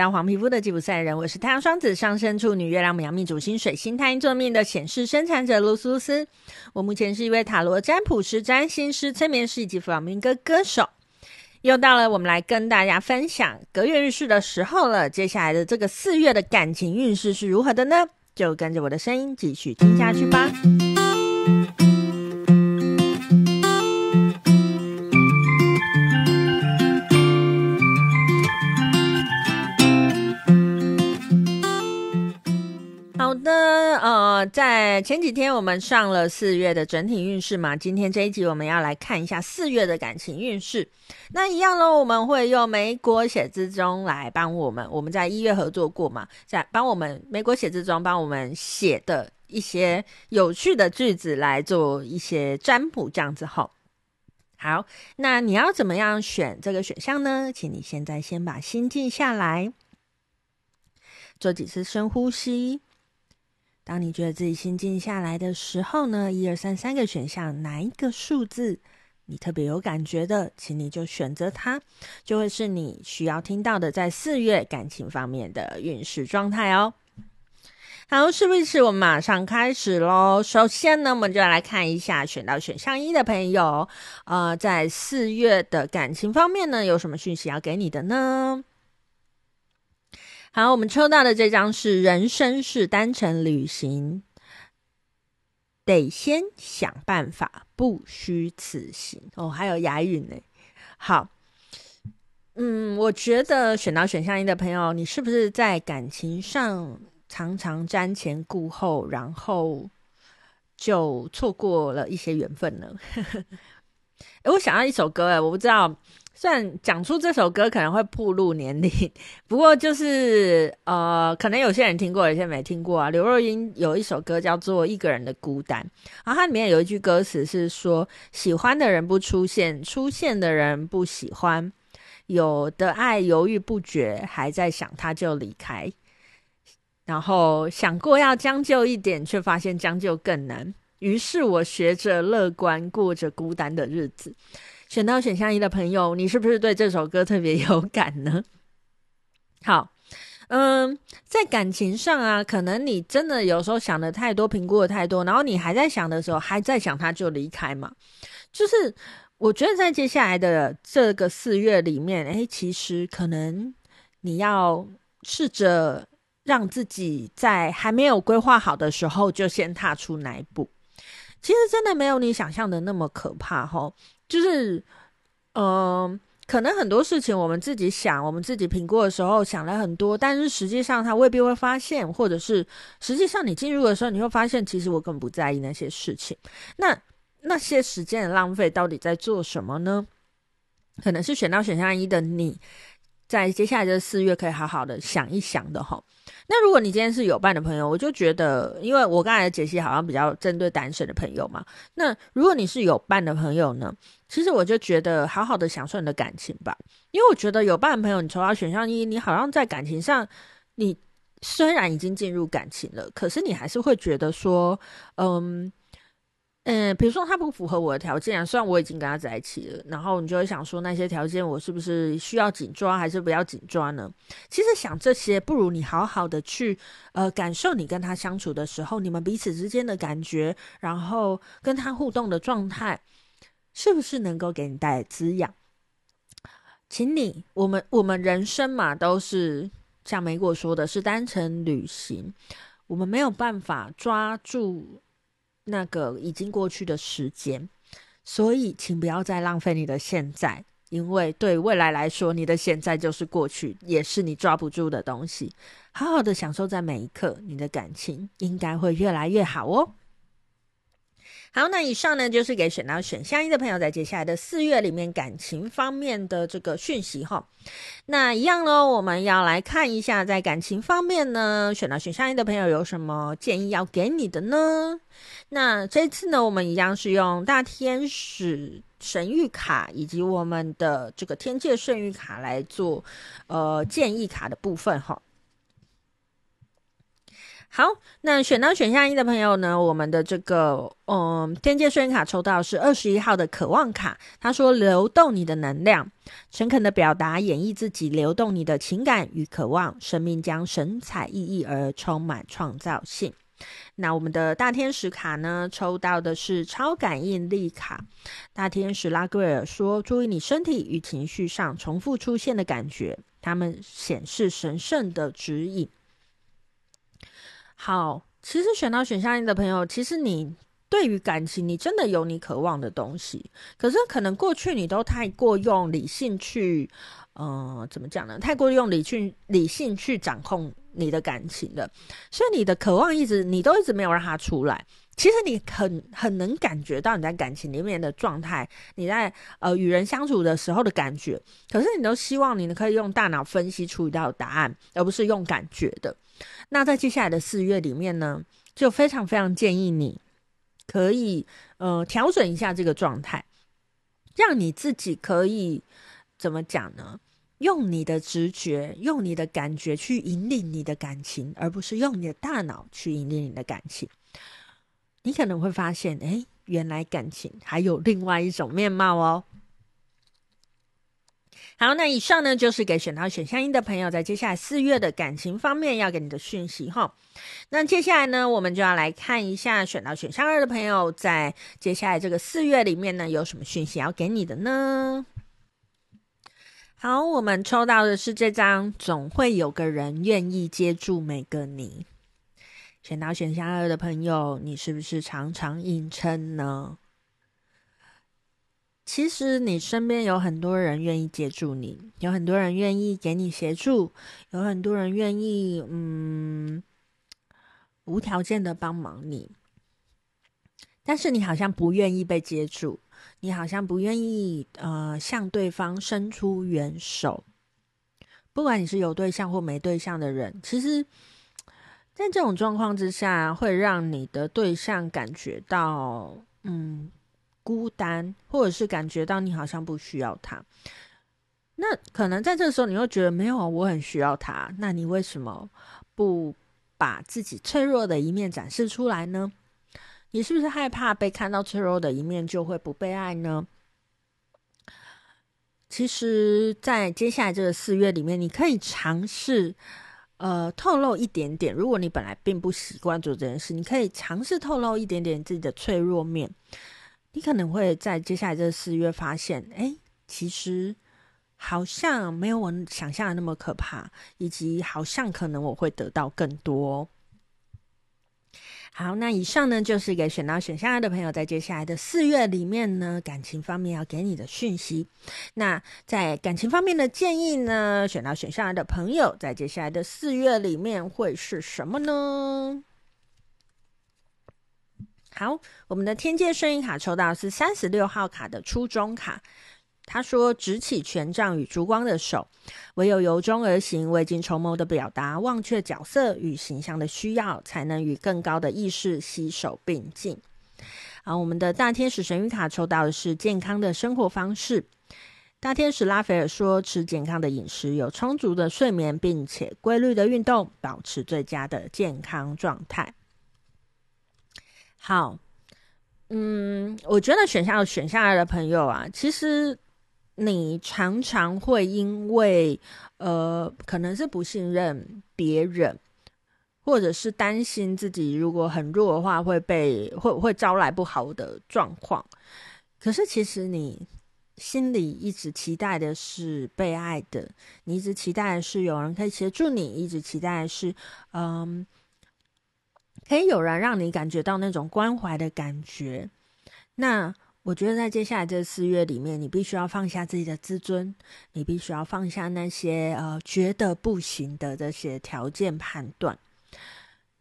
到黄皮肤的吉普赛人，我是太阳双子上升处女月亮牡羊命主星水星太阴坐命的显示生产者露苏斯。我目前是一位塔罗占卜师、占星师、催眠师以及弗朗明哥歌手。又到了我们来跟大家分享隔月运势的时候了。接下来的这个四月的感情运势是如何的呢？就跟着我的声音继续听下去吧。在前几天我们上了四月的整体运势嘛，今天这一集我们要来看一下四月的感情运势。那一样呢，我们会用美国写字中来帮我们，我们在一月合作过嘛，在帮我们美国写字中帮我们写的一些有趣的句子来做一些占卜，这样子后。好，那你要怎么样选这个选项呢？请你现在先把心静下来，做几次深呼吸。当你觉得自己心静下来的时候呢，一二三三个选项，哪一个数字你特别有感觉的，请你就选择它，就会是你需要听到的在四月感情方面的运势状态哦。好，是不是我们马上开始喽？首先呢，我们就要来看一下选到选项一的朋友，呃，在四月的感情方面呢，有什么讯息要给你的呢？好，我们抽到的这张是人生是单程旅行，得先想办法，不虚此行。哦，还有押韵呢。好，嗯，我觉得选到选项一的朋友，你是不是在感情上常常瞻前顾后，然后就错过了一些缘分呢？诶，我想到一首歌，诶，我不知道。虽然讲出这首歌可能会暴露年龄，不过就是呃，可能有些人听过，有些人没听过啊。刘若英有一首歌叫做《一个人的孤单》，然后它里面有一句歌词是说：“喜欢的人不出现，出现的人不喜欢，有的爱犹豫不决，还在想他就离开，然后想过要将就一点，却发现将就更难。于是我学着乐观，过着孤单的日子。”选到选项一的朋友，你是不是对这首歌特别有感呢？好，嗯，在感情上啊，可能你真的有时候想的太多，评估的太多，然后你还在想的时候，还在想他就离开嘛。就是我觉得在接下来的这个四月里面，诶，其实可能你要试着让自己在还没有规划好的时候，就先踏出那一步。其实真的没有你想象的那么可怕，吼。就是，嗯、可能很多事情我们自己想，我们自己评估的时候想了很多，但是实际上他未必会发现，或者是实际上你进入的时候，你会发现，其实我根本不在意那些事情。那那些时间的浪费到底在做什么呢？可能是选到选项一的你，在接下来的四月可以好好的想一想的哈。那如果你今天是有伴的朋友，我就觉得，因为我刚才的解析好像比较针对单身的朋友嘛。那如果你是有伴的朋友呢？其实我就觉得好好的享受你的感情吧，因为我觉得有伴的朋友，你抽到选项一，你好像在感情上，你虽然已经进入感情了，可是你还是会觉得说，嗯。嗯，比如说他不符合我的条件啊，虽然我已经跟他在一起了，然后你就会想说那些条件我是不是需要紧抓还是不要紧抓呢？其实想这些不如你好好的去呃感受你跟他相处的时候，你们彼此之间的感觉，然后跟他互动的状态，是不是能够给你带来滋养？请你，我们我们人生嘛，都是像美果说的是单程旅行，我们没有办法抓住。那个已经过去的时间，所以请不要再浪费你的现在，因为对未来来说，你的现在就是过去，也是你抓不住的东西。好好的享受在每一刻，你的感情应该会越来越好哦。好，那以上呢就是给选到选项一的朋友，在接下来的四月里面感情方面的这个讯息哈。那一样呢，我们要来看一下，在感情方面呢，选到选项一的朋友有什么建议要给你的呢？那这次呢，我们一样是用大天使神谕卡以及我们的这个天界圣谕卡来做呃建议卡的部分哈。好，那选到选项一的朋友呢，我们的这个嗯，天界顺卡抽到是二十一号的渴望卡。他说：“流动你的能量，诚恳的表达，演绎自己，流动你的情感与渴望，生命将神采奕奕而充满创造性。”那我们的大天使卡呢，抽到的是超感应力卡。大天使拉圭尔说：“注意你身体与情绪上重复出现的感觉，他们显示神圣的指引。”好，其实选到选项一的朋友，其实你对于感情，你真的有你渴望的东西，可是可能过去你都太过用理性去，呃，怎么讲呢？太过用理去理性去掌控你的感情了，所以你的渴望一直你都一直没有让它出来。其实你很很能感觉到你在感情里面的状态，你在呃与人相处的时候的感觉，可是你都希望你可以用大脑分析出一道答案，而不是用感觉的。那在接下来的四月里面呢，就非常非常建议你，可以呃调整一下这个状态，让你自己可以怎么讲呢？用你的直觉，用你的感觉去引领你的感情，而不是用你的大脑去引领你的感情。你可能会发现，哎，原来感情还有另外一种面貌哦。好，那以上呢就是给选到选项一的朋友，在接下来四月的感情方面要给你的讯息哈。那接下来呢，我们就要来看一下选到选项二的朋友，在接下来这个四月里面呢，有什么讯息要给你的呢？好，我们抽到的是这张，总会有个人愿意接住每个你。选到选项二的朋友，你是不是常常硬撑呢？其实你身边有很多人愿意接住你，有很多人愿意给你协助，有很多人愿意嗯无条件的帮忙你，但是你好像不愿意被接住，你好像不愿意呃向对方伸出援手。不管你是有对象或没对象的人，其实，在这种状况之下，会让你的对象感觉到嗯。孤单，或者是感觉到你好像不需要他，那可能在这时候你会觉得没有，我很需要他。那你为什么不把自己脆弱的一面展示出来呢？你是不是害怕被看到脆弱的一面就会不被爱呢？其实，在接下来这个四月里面，你可以尝试呃透露一点点。如果你本来并不习惯做这件事，你可以尝试透露一点点自己的脆弱面。你可能会在接下来这四月发现，哎，其实好像没有我想象的那么可怕，以及好像可能我会得到更多。好，那以上呢就是给选到选项二的朋友，在接下来的四月里面呢，感情方面要给你的讯息。那在感情方面的建议呢，选到选项二的朋友，在接下来的四月里面会是什么呢？好，我们的天界声音卡抽到是三十六号卡的初衷卡。他说：“执起权杖与烛光的手，唯有由衷而行，未经筹谋的表达，忘却角色与形象的需要，才能与更高的意识携手并进。”啊，我们的大天使神谕卡抽到的是健康的生活方式。大天使拉斐尔说：“吃健康的饮食，有充足的睡眠，并且规律的运动，保持最佳的健康状态。”好，嗯，我觉得选项选下来的朋友啊，其实你常常会因为呃，可能是不信任别人，或者是担心自己如果很弱的话会被会会招来不好的状况。可是其实你心里一直期待的是被爱的，你一直期待的是有人可以协助你，一直期待的是嗯。可以有人让你感觉到那种关怀的感觉，那我觉得在接下来这四月里面，你必须要放下自己的自尊，你必须要放下那些呃觉得不行的这些条件判断，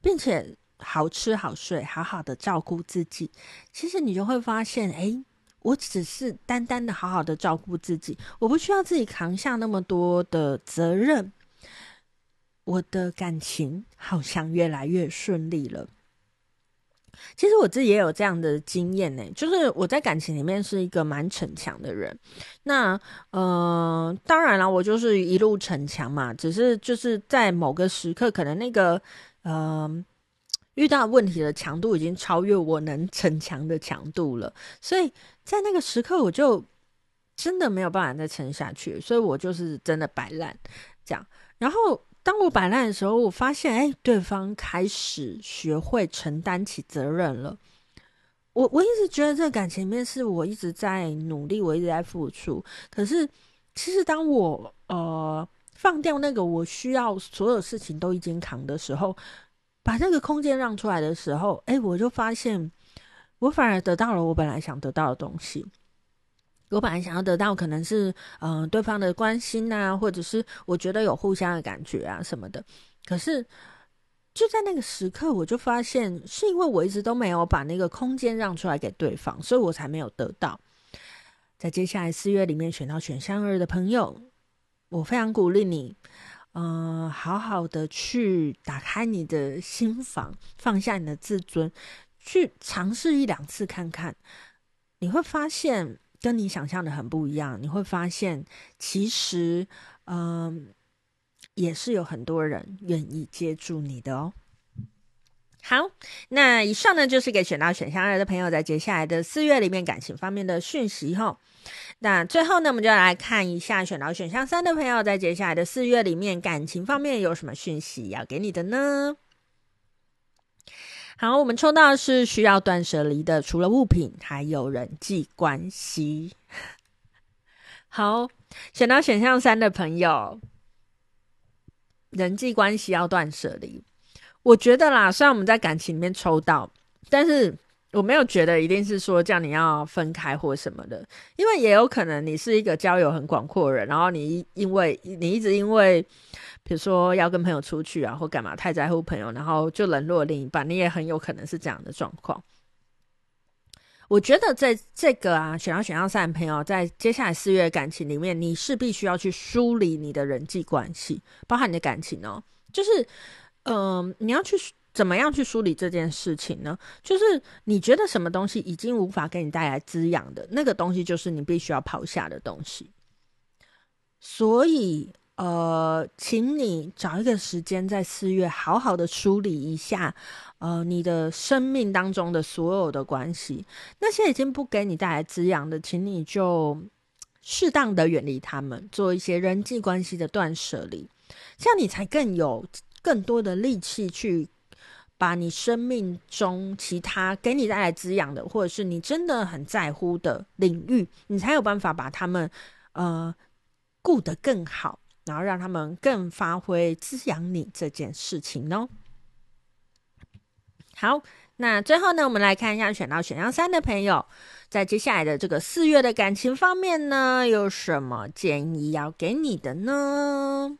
并且好吃好睡，好好的照顾自己。其实你就会发现，哎，我只是单单的好好的照顾自己，我不需要自己扛下那么多的责任。我的感情好像越来越顺利了。其实我自己也有这样的经验呢，就是我在感情里面是一个蛮逞强的人。那呃，当然了，我就是一路逞强嘛，只是就是在某个时刻，可能那个呃遇到问题的强度已经超越我能逞强的强度了，所以在那个时刻我就真的没有办法再撑下去，所以我就是真的摆烂这样。然后当我摆烂的时候，我发现哎，对方开始学会承担起责任了。我我一直觉得这个感情面是我一直在努力，我一直在付出。可是其实当我呃放掉那个我需要所有事情都已经扛的时候。把这个空间让出来的时候，哎，我就发现，我反而得到了我本来想得到的东西。我本来想要得到可能是，嗯、对方的关心啊，或者是我觉得有互相的感觉啊什么的。可是就在那个时刻，我就发现，是因为我一直都没有把那个空间让出来给对方，所以我才没有得到。在接下来四月里面选到选项二的朋友，我非常鼓励你。嗯、好好的去打开你的心房，放下你的自尊，去尝试一两次看看，你会发现跟你想象的很不一样。你会发现，其实，嗯、也是有很多人愿意接住你的哦。好，那以上呢，就是给选到选项二的朋友在接下来的四月里面感情方面的讯息哈。那最后呢，我们就来看一下选到选项三的朋友在接下来的四月里面感情方面有什么讯息要给你的呢？好，我们抽到的是需要断舍离的，除了物品，还有人际关系。好，选到选项三的朋友，人际关系要断舍离。我觉得啦，虽然我们在感情里面抽到，但是我没有觉得一定是说叫你要分开或什么的，因为也有可能你是一个交友很广阔的人，然后你因为你一直因为比如说要跟朋友出去啊或干嘛太在乎朋友，然后就冷落另一半，你也很有可能是这样的状况。我觉得在这个啊选要选项三的朋友，在接下来四月的感情里面，你是必须要去梳理你的人际关系，包含你的感情哦，就是。嗯、你要去怎么样去梳理这件事情呢？就是你觉得什么东西已经无法给你带来滋养的那个东西，就是你必须要抛下的东西。所以，呃，请你找一个时间，在四月好好的梳理一下，呃，你的生命当中的所有的关系，那些已经不给你带来滋养的，请你就适当的远离他们，做一些人际关系的断舍离，这样你才更有。更多的力气去把你生命中其他给你带来滋养的，或者是你真的很在乎的领域，你才有办法把他们呃顾得更好，然后让他们更发挥滋养你这件事情哦。好，那最后呢，我们来看一下选到选项三的朋友，在接下来的这个四月的感情方面呢，有什么建议要给你的呢？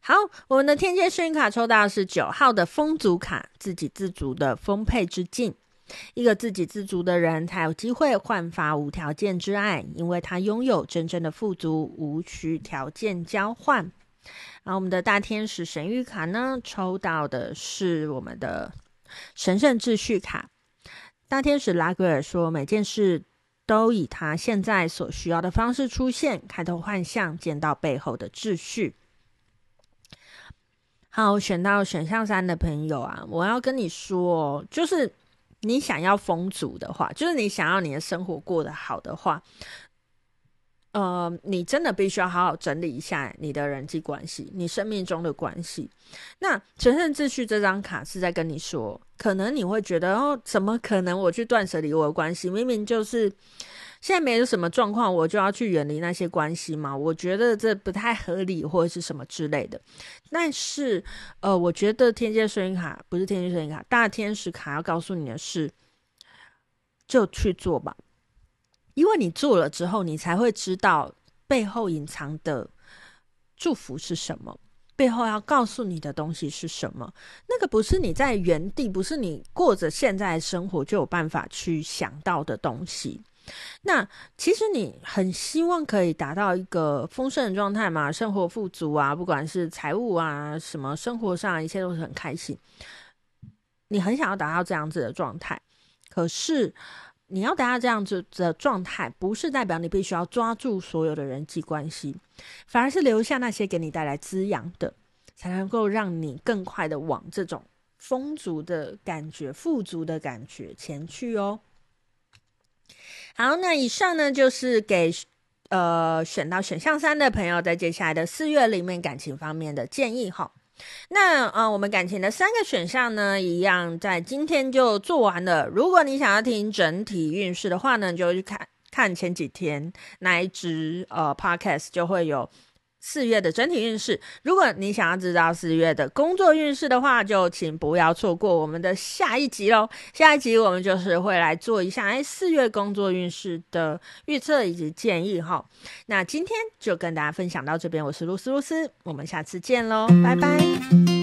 好，我们的天蝎幸运卡抽到是九号的风足卡，自给自足的丰沛之境。一个自给自足的人才有机会焕发无条件之爱，因为他拥有真正的富足，无需条件交换。然后我们的大天使神谕卡呢，抽到的是我们的神圣秩序卡。大天使拉格尔说，每件事都以他现在所需要的方式出现，开头幻象，见到背后的秩序。好，选到选项三的朋友啊，我要跟你说，就是你想要丰足的话，就是你想要你的生活过得好的话，呃，你真的必须要好好整理一下你的人际关系，你生命中的关系。那神圣秩序这张卡是在跟你说，可能你会觉得哦，怎么可能我去断舍离我的关系？明明就是。现在没有什么状况，我就要去远离那些关系吗？我觉得这不太合理，或者是什么之类的。但是，呃，我觉得天蝎声音卡不是天蝎声音卡，大天使卡要告诉你的是，就去做吧，因为你做了之后，你才会知道背后隐藏的祝福是什么，背后要告诉你的东西是什么。那个不是你在原地，不是你过着现在生活就有办法去想到的东西。那其实你很希望可以达到一个丰盛的状态嘛，生活富足啊，不管是财务啊，什么生活上一切都是很开心。你很想要达到这样子的状态，可是你要达到这样子的状态，不是代表你必须要抓住所有的人际关系，反而是留下那些给你带来滋养的。才能够让你更快的往这种丰足的感觉、富足的感觉前去哦。好，那以上呢就是给呃选到选项三的朋友在接下来的四月里面感情方面的建议哈。那呃，我们感情的三个选项呢，一样在今天就做完了。如果你想要听整体运势的话呢，就去看看前几天那一支呃 podcast 就会有四月的整体运势。如果你想要知道四月的工作运势的话，就请不要错过我们的下一集喽。下一集我们就是会来做一下哎四月工作运势的预测以及建议哈。那今天就跟大家分享到这边，我是露丝露丝，我们下次见喽，拜拜。